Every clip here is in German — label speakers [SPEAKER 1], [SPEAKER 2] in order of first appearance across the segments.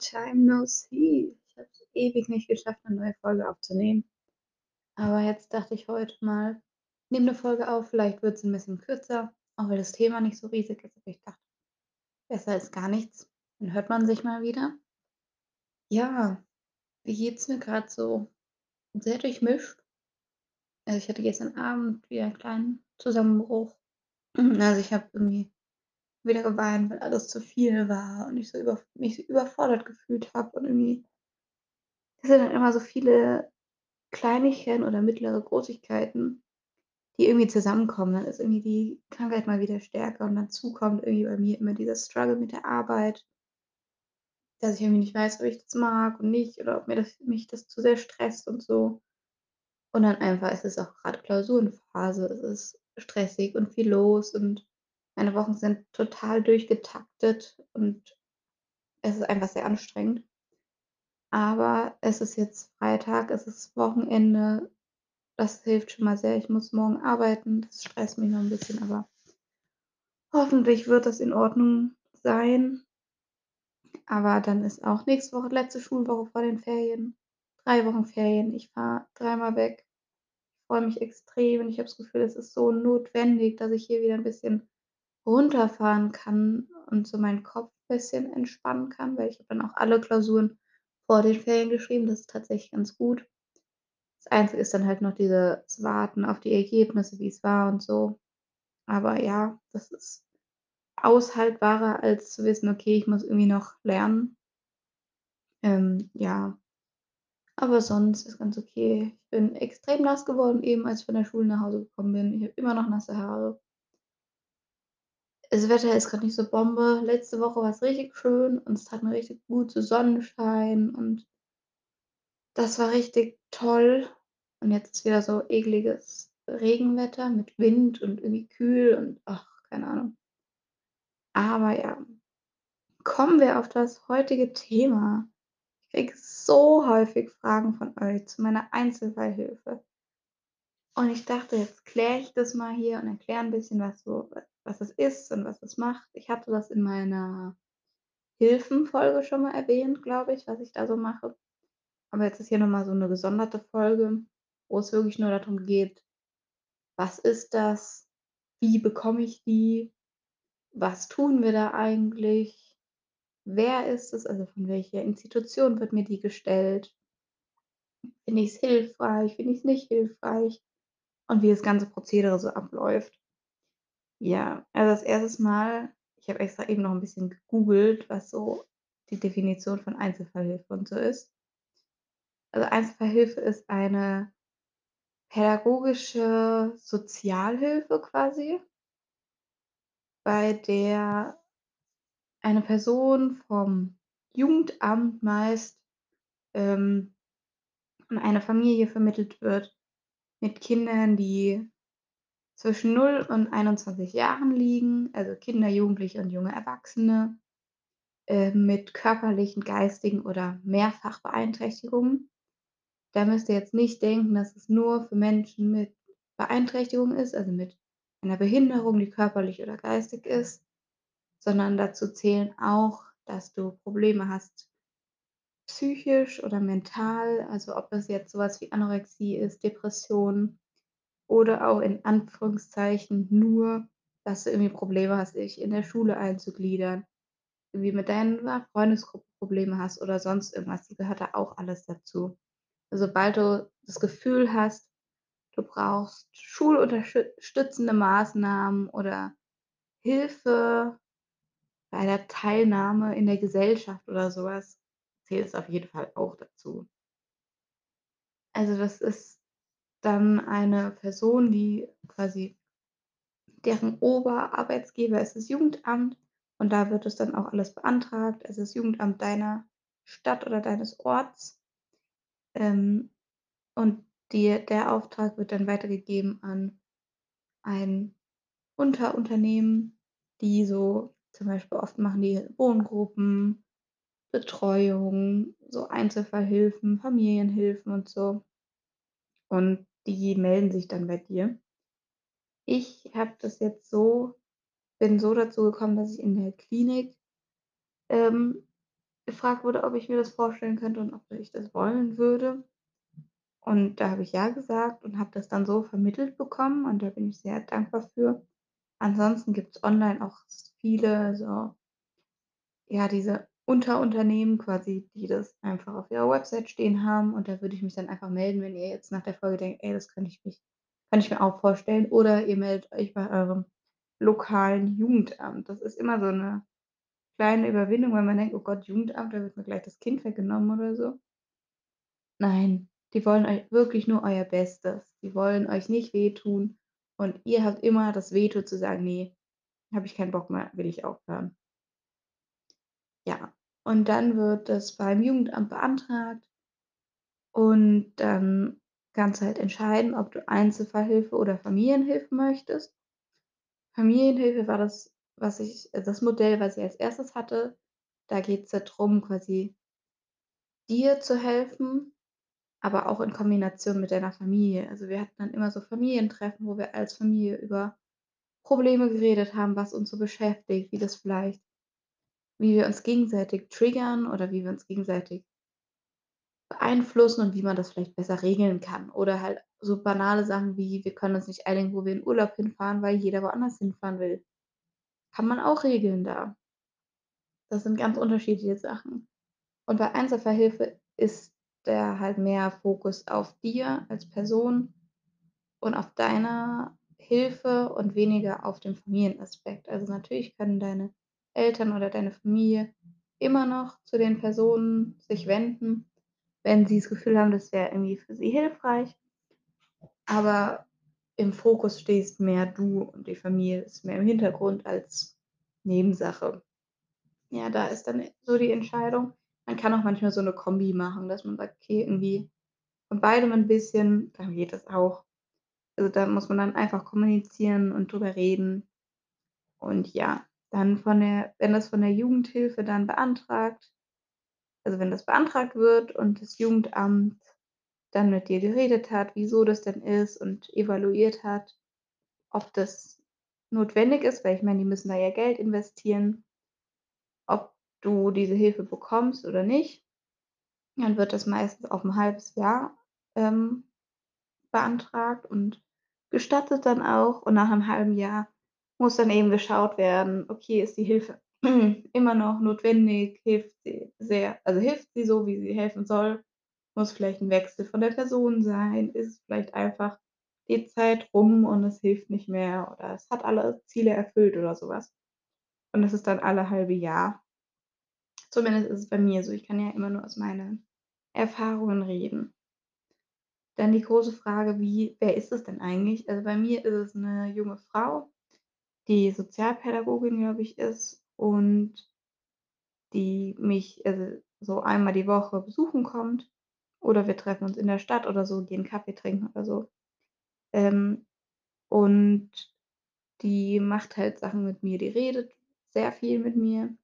[SPEAKER 1] time no see. Ich habe es ewig nicht geschafft, 'ne neue Folge aufzunehmen. Aber jetzt dachte ich heute mal, nehme 'ne Folge auf, vielleicht wird sie 'n bisschen kürzer, auch weil das Thema nicht so riesig ist. Aber ich dachte, besser als gar nichts, dann hört man sich mal wieder. Ja, wie geht's mir grad so? Sehr durchmischt. Also, ich hatte gestern Abend wieder 'n kleinen Zusammenbruch. Also, ich habe irgendwie wieder geweint, weil alles zu viel war und ich so über mich so überfordert gefühlt habe und irgendwie das sind dann immer so viele Kleinigkeiten oder mittlere Großigkeiten, die irgendwie zusammenkommen. Dann ist irgendwie die Krankheit mal wieder stärker und dazu kommt irgendwie bei mir immer dieser Struggle mit der Arbeit dass ich irgendwie nicht weiß, ob ich das mag und nicht oder ob mir das mich das zu sehr stresst und so. Und dann einfach ist es auch grad Klausurenphase. Es ist stressig und viel los und meine Wochen sind total durchgetaktet und es ist einfach sehr anstrengend. Aber es ist jetzt Freitag, es ist Wochenende. Das hilft schon mal sehr. Ich muss morgen arbeiten. Das stresst mich noch 'n bisschen, aber hoffentlich wird das in Ordnung sein. Aber dann ist auch nächste Woche letzte Schulwoche vor den Ferien. 3 Wochen Ferien. Ich fahre dreimal weg. Freue mich extrem und ich habe das Gefühl, es ist so notwendig, dass ich hier wieder 'n bisschen runterfahren kann und so meinen Kopf bisschen entspannen kann, weil ich habe dann auch alle Klausuren vor den Ferien geschrieben. Das ist tatsächlich ganz gut. Das Einzige ist dann halt noch dieses Warten auf die Ergebnisse, wie's war und so. Aber ja, das ist aushaltbarer, als zu wissen: „Okay, ich muss irgendwie noch lernen.“ Ähm, ja. Aber sonst ist ganz okay. Ich bin extrem nass geworden eben, als ich von der Schule nach Hause gekommen bin. Ich habe immer noch nasse Haare. Das Wetter ist grad nicht so Bombe. Letzte Woche war's richtig schön und es tat mir richtig gut, so Sonnenschein und das war richtig toll. Und jetzt ist wieder so ekliges Regenwetter mit Wind und irgendwie kühl und ach, keine Ahnung. Aber ja, kommen wir auf das heutige Thema. Ich kriege so häufig Fragen von euch zu meiner Einzelfallhilfe. Und ich dachte, jetzt kläre ich das mal hier und erkläre 'n bisschen, was so was das ist und was das macht. Ich hatte das in meiner Hilfen-Folge schon mal erwähnt, glaube ich, was ich da so mache. Aber jetzt ist hier noch mal so 'ne gesonderte Folge, wo es wirklich nur darum geht: Was ist das? Wie bekomme ich die? Was tun wir da eigentlich? Wer ist es? Also, von welcher Institution wird mir die gestellt? Finde ich's hilfreich? Finde ich's nicht hilfreich? Und wie das ganze Prozedere so abläuft. Ja, also, als 1. Mal ich habe extra eben noch 'n bisschen gegoogelt, was so die Definition von Einzelfallhilfe und so ist. Also, Einzelfallhilfe ist eine pädagogische Sozialhilfe quasi bei der eine Person vom Jugendamt meist, ähm, in eine Familie vermittelt wird mit Kindern, die zwischen 0 und 21 Jahren liegen, also, Kinder, Jugendliche und junge Erwachsene, äh, mit körperlichen, geistigen oder Mehrfachbeeinträchtigungen. Da müsst ihr jetzt nicht denken, dass es nur für Menschen mit Beeinträchtigung ist, also, mit einer Behinderung, die körperlich oder geistig ist, sondern dazu zählen auch, dass du Probleme hast psychisch oder mental, also, ob das jetzt so was wie Anorexie ist, Depression oder auch in Anführungszeichen nur, dass du irgendwie Probleme hast, dich in der Schule einzugliedern, irgendwie mit deiner Freundesgruppe Probleme hast oder sonst irgendwas. Die gehört da auch alles dazu. Sobald du das Gefühl hast, du brauchst schulunterschü stützende Maßnahmen oder Hilfe bei der Teilnahme in der Gesellschaft oder so was, zählt es auf jeden Fall auch dazu. Also, das ist dann eine Person, die quasi deren Oberarbeitsgeber ist das Jugendamt und da wird das dann auch alles beantragt, also, das Jugendamt deiner Stadt oder deines Orts. Ähm, und die der Auftrag wird dann weitergegeben an ein Unterunternehmen, die so zum Beispiel oft machen die Wohngruppen, Betreuung, so Einzelfallhilfen, Familienhilfen und so. Und die melden sich dann bei dir. Ich habe das jetzt so bin so dazu gekommen, dass ich in der Klinik, ähm, gefragt wurde, ob ich mir das vorstellen könnte und ob ich das wollen würde. Und da habe ich ja gesagt und habe das dann so vermittelt bekommen und da bin ich sehr dankbar für. Ansonsten gibt's online auch viele so ja, diese Unterunternehmen quasi, die das einfach auf ihrer Website stehen haben und da würde ich mich dann einfach melden, wenn ihr jetzt nach der Folge denkt: „Ey, das könnte ich mich könnte ich mir auch vorstellen.“ Oder ihr meldet euch bei eurem lokalen Jugendamt. Das ist immer so 'ne kleine Überwindung, weil man denkt: „Oh Gott, Jugendamt, da wird mir gleich das Kind weggenommen oder so.“ Nein, die wollen euch wirklich nur euer Bestes. Die wollen euch nicht wehtun und ihr habt immer das Veto zu sagen: „Ne, habe ich keinen Bock mehr, will ich aufhören.“ Ja, und dann wird das beim Jugendamt beantragt und dann kannst du halt entscheiden, ob du Einzelfallhilfe oder Familienhilfe möchtest. Familienhilfe war das, was ich äh, das Modell, was ich als 1. hatte. Da geht's da drum, quasi dir zu helfen, aber auch in Kombination mit deiner Familie. Also, wir hatten dann immer so Familientreffen, wo wir als Familie über Probleme geredet haben, was uns so beschäftigt, wie das vielleicht wie wir uns gegenseitig triggern oder wie wir uns gegenseitig beeinflussen und wie man das vielleicht besser regeln kann. Oder halt so banale Sachen wie: Wir können uns nicht einigen, wo wir in Urlaub hinfahren, weil jeder woanders hinfahren will. Kann man auch regeln da. Das sind ganz unterschiedliche Sachen. Und bei Einzelfallhilfe ist der halt mehr Fokus auf dir als Person und auf deiner Hilfe und weniger auf dem Familienaspekt. Also, natürlich können deine Eltern oder deine Familie immer noch zu den Personen sich wenden, wenn sie das Gefühl haben, das wäre irgendwie für sie hilfreich. Aber im Fokus stehst mehr du und die Familie ist mehr im Hintergrund als Nebensache. Ja, da ist dann so die Entscheidung. Man kann auch manchmal so 'ne Kombi machen, dass man sagt: „Okay, irgendwie von beidem 'n bisschen“, dann geht das auch. Also, da muss man dann einfach kommunizieren und drüber reden. Und ja, dann von der wenn das von der Jugendhilfe dann beantragt also, wenn das beantragt wird und das Jugendamt dann mit dir geredet hat, wieso das denn ist und evaluiert hat, ob das notwendig ist, weil ich meine, die müssen da ja Geld investieren ob du diese Hilfe bekommst oder nicht, dann wird das meistens auf 'n 1/2 Jahr, ähm, beantragt und gestattet dann auch. Und nach 'nem 1/2 Jahr muss dann eben geschaut werden: Okay, ist die Hilfe immer noch notwendig? Hilft sie sehr also, hilft sie so, wie sie helfen soll? Muss vielleicht 'n Wechsel von der Person sein? Ist vielleicht einfach die Zeit rum und es hilft nicht mehr oder es hat alle Ziele erfüllt oder so was. Und das ist dann alle 1/2 Jahr. Zumindest ist es bei mir so. Ich kann ja immer nur aus meinen Erfahrungen reden. Dann die große Frage, wie wer ist es denn eigentlich? Also, bei mir ist es 'ne junge Frau, die Sozialpädagogin, glaube ich, ist und die mich, also, so einmal die Woche besuchen kommt oder wir treffen uns in der Stadt oder so, gehen Kaffee trinken oder so. Ähm, und die macht halt Sachen mit mir. Die redet sehr viel mit mir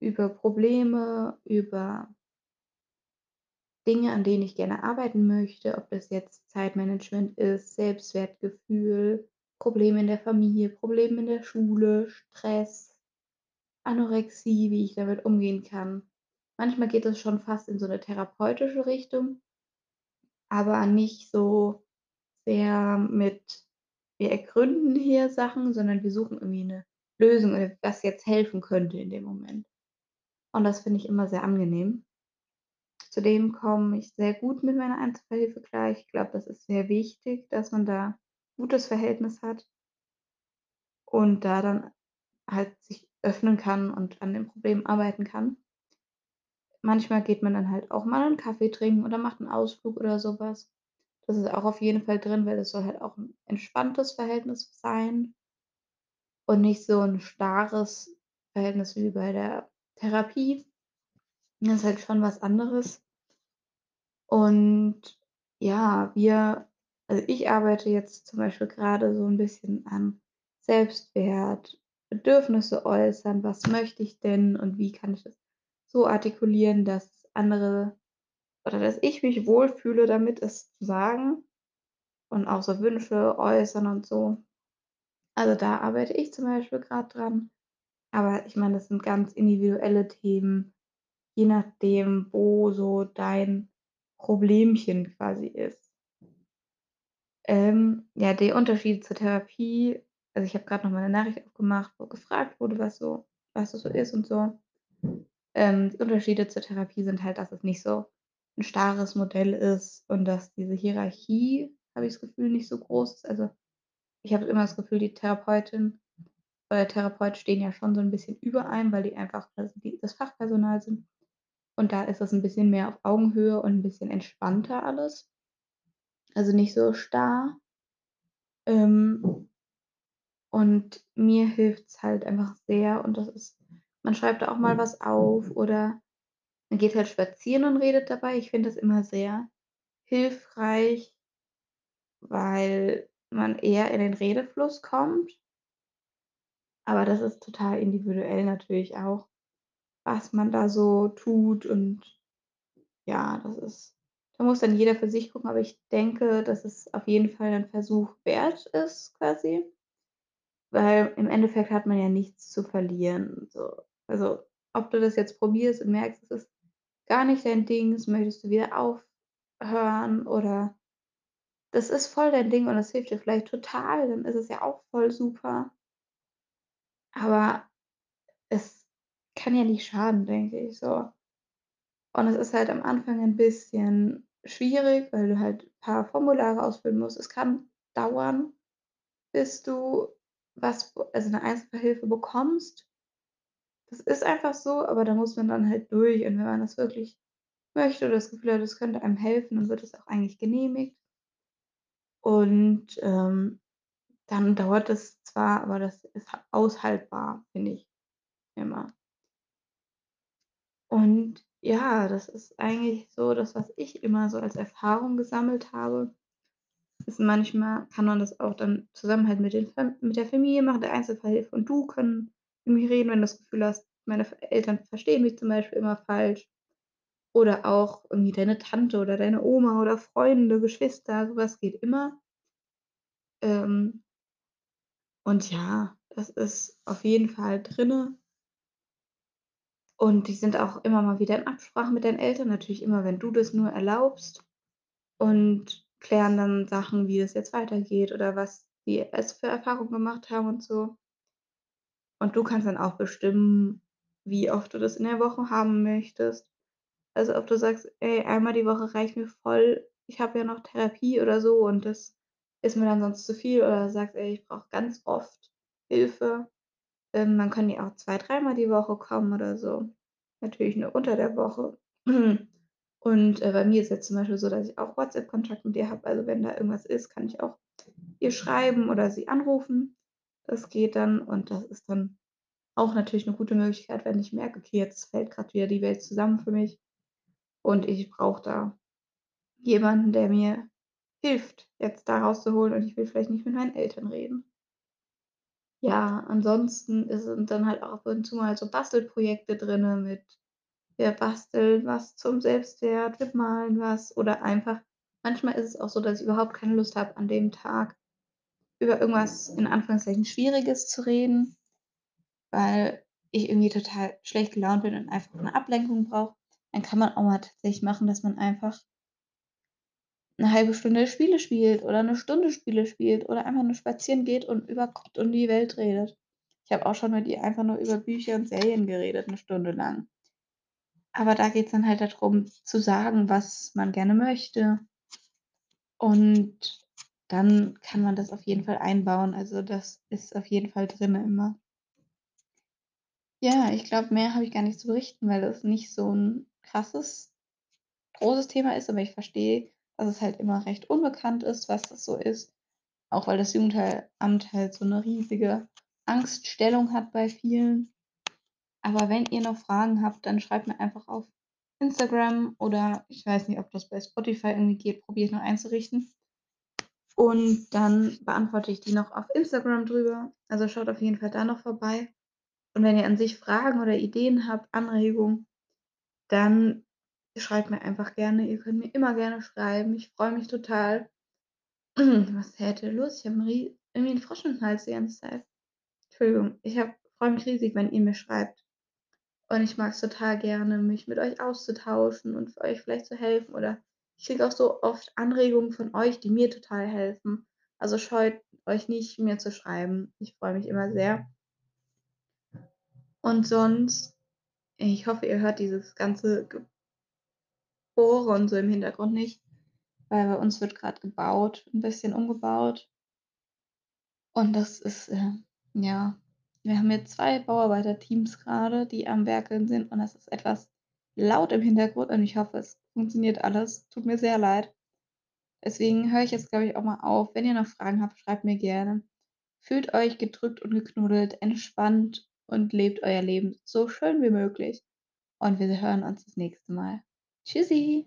[SPEAKER 1] über Probleme, über Dinge, an denen ich gerne arbeiten möchte, ob das jetzt Zeitmanagement ist, Selbstwertgefühl, Probleme in der Familie, Probleme in der Schule, Stress, Anorexie, wie ich damit umgehen kann. Manchmal geht es schon fast in so 'ne therapeutische Richtung aber nicht so sehr mit: Wir ergründen hier Sachen, sondern wir suchen irgendwie 'ne Lösung, äh, was jetzt helfen könnte in dem Moment. Und das finde ich immer sehr angenehm. Zudem komme ich sehr gut mit meiner Einzelfallhilfe klar. Ich glaube, das ist sehr wichtig, dass man da gutes Verhältnis hat und da dann halt sich öffnen kann und an dem Problem arbeiten kann. Manchmal geht man dann halt auch mal 'n Kaffee trinken oder macht 'n Ausflug oder so was. Das ist auch auf jeden Fall drin, weil es soll halt auch 'n entspanntes Verhältnis sein und nicht so 'n starres Verhältnis wie bei der Therapie. Das ist halt schon was anderes. Und ja, wir also, ich arbeite jetzt zum Beispiel grade so 'n bisschen an Selbstwert, Bedürfnisse äußern. Was möchte ich denn und wie kann ich das so artikulieren, dass andere oder dass ich mich wohlfühle damit, es zu sagen und auch so Wünsche äußern und so. Also, da arbeite ich zum Beispiel grad dran. Aber ich meine, das sind ganz individuelle Themen. je nachdem, wo so dein Problemchen quasi ist. Ähm, ja, der Unterschied zur Therapie also, ich habe grad noch mal 'ne Nachricht aufgemacht, wo gefragt wurde, was so was das so ist und so. Ähm, die Unterschiede zur Therapie sind halt, dass es nicht so 'n starres Modell ist und dass diese Hierarchie, habe ich das Gefühl, nicht so groß ist. Also, ich habe immer das Gefühl, die Therapeutin oder der Therapeut stehen ja schon so 'n bisschen über einem, weil die einfach das Fachpersonal sind. Und da ist das 'n bisschen mehr auf Augenhöhe und 'n bisschen entspannter alles. Also, nicht so starr. Ähm und mir hilft's halt einfach sehr und das ist man schreibt auch mal was auf oder man geht halt spazieren und redet dabei. Ich finde das immer sehr hilfreich weil man eher in den Redefluss kommt. Aber das ist total individuell natürlich auch, was man da so tut und ja, das ist da muss dann jeder für sich gucken, aber ich denke, dass es auf jeden Fall 'n Versuch wert ist quasi. Weil im Endeffekt hat man ja nichts zu verlieren, so. Also, ob du das jetzt probierst und merkst, es ist gar nicht dein Ding, das möchtest du wieder aufhören oder das ist voll dein Ding und das hilft dir vielleicht total, dann ist es ja auch voll super. Aber es kann ja nicht schaden, denke ich so. Und es ist halt am Anfang 'n bisschen schwierig, weil du halt paar Formulare ausfüllen musst. Es kann dauern, bis du was also, 'ne Einzelhilfe bekommst. Das ist einfach so, aber da muss man dann halt durch und wenn man das wirklich möchte oder das Gefühl hat, es könnte einem helfen, dann wird es auch eigentlich genehmigt. Und, ähm, dann dauert das zwar, aber das ist ha aushaltbar, finde ich immer. Und ja, das ist eigentlich so das, was ich immer so als Erfahrung gesammelt habe. Ist manchmal kann man das auch dann zusammen halt mit den mit der Familie machen, der Einzelfallhilfe und du können irgendwie reden, wenn du das Gefühl hast, meine Eltern verstehen mich zum Beispiel immer falsch. Oder auch irgendwie deine Tante oder deine Oma oder Freunde, Geschwister, so was geht immer. Ähm und ja, das ist auf jeden Fall drinne. Und die sind auch immer mal wieder in Absprache mit deinen Eltern, natürlich immer, wenn du das nur erlaubst und klären dann Sachen, wie es jetzt weitergeht oder was die es für Erfahrungen gemacht haben und so. Und du kannst dann auch bestimmen, wie oft du das in der Woche haben möchtest. Also, ob du sagst: „Ey, einmal die Woche reicht mir voll. Ich habe ja noch Therapie oder so und das ist mir dann sonst zu viel.“ Oder sagst: „Ey, ich brauche ganz oft Hilfe.“ Ähm, dann können die auch zwei dreimal die Woche kommen oder so. Natürlich nur unter der Woche. Und, äh, bei mir ist jetzt zum Beispiel so, dass ich auch WhatsApp-Kontakt mit ihr habe. Also, wenn da irgendwas ist, kann ich auch ihr schreiben oder sie anrufen. Das geht dann und das ist dann auch natürlich 'ne gute Möglichkeit, wenn ich merke: „Okay, jetzt fällt grad wieder die Welt zusammen für mich und ich brauche da jemanden, der mir hilft, jetzt da rauszuholen und ich will vielleicht nicht mit meinen Eltern reden.“ Ja, ansonsten sind dann halt auch ab und zu mal so Bastelprojekte drinne mit wir basteln was zum Selbstwert, wir malen was oder einfach manchmal ist es auch so, dass ich überhaupt keine Lust habe, an dem Tag über irgendwas in Anführungszeichen Schwieriges zu reden, weil ich irgendwie total schlecht gelaunt bin und einfach 'ne Ablenkung brauche. Dann kann man auch mal tatsächlich machen, dass man einfach 'ne 1/2 Stunde Spiele spielt oder 'ne Stunde Spiele spielt oder einfach nur spazieren geht und über Gott und die Welt redet. Ich habe auch schon mit ihr einfach nur über Bücher und Serien geredet, 'ne Stunde lang. Aber da geht's dann halt da drum zu sagen, was man gerne möchte. Und dann kann man das auf jeden Fall einbauen. Also, das ist auf jeden Fall drinne immer. Ja, ich glaube, mehr habe ich gar nicht zu berichten, weil das nicht so 'n krasses, großes Thema ist, aber ich verstehe, dass es halt immer recht unbekannt ist, was das so ist. Auch weil das Jugendhei Amt halt so 'ne riesige Angststellung hat bei vielen. Aber wenn ihr noch Fragen habt, dann schreibt mir einfach auf Instagram oder ich weiß nicht, ob das bei Spotify irgendwie geht, probiere ich noch einzurichten. Und dann beantworte ich die noch auf Instagram drüber. Also, schaut auf jeden Fall da noch vorbei. Und wenn ihr an sich Fragen oder Ideen habt, Anregungen, dann schreibt mir einfach gerne. Ihr könnt mir immer gerne schreiben. Ich freue mich total. Was heute los? Ich habe irgendwie 'n Frosch im Hals die ganze Zeit. Entschuldigung. Ich freue mich riesig, wenn ihr mir schreibt. Und ich mag's total gerne, mich mit euch auszutauschen und für euch vielleicht zu helfen oder ich kriege auch so oft Anregungen von euch, die mir total helfen. Also, scheut euch nicht, mir zu schreiben. Ich freue mich immer sehr. Und sonst ich hoffe, ihr hört dieses ganze Gebohre und so im Hintergrund nicht, weil bei uns wird grad gebaut 'n bisschen umgebaut. Und das ist, äh ja wir haben jetzt 2 Bauarbeiterteams grade, die am Werkeln sind und das ist etwas laut im Hintergrund und ich hoffe, es funktioniert alles. Tut mir sehr leid. Deswegen höre ich jetzt, glaube ich, auch mal auf. Wenn ihr noch Fragen habt, schreibt mir gerne. Fühlt euch gedrückt und geknuddelt, entspannt und lebt euer Leben so schön wie möglich und wir hören uns das nächste Mal. Tschüssi.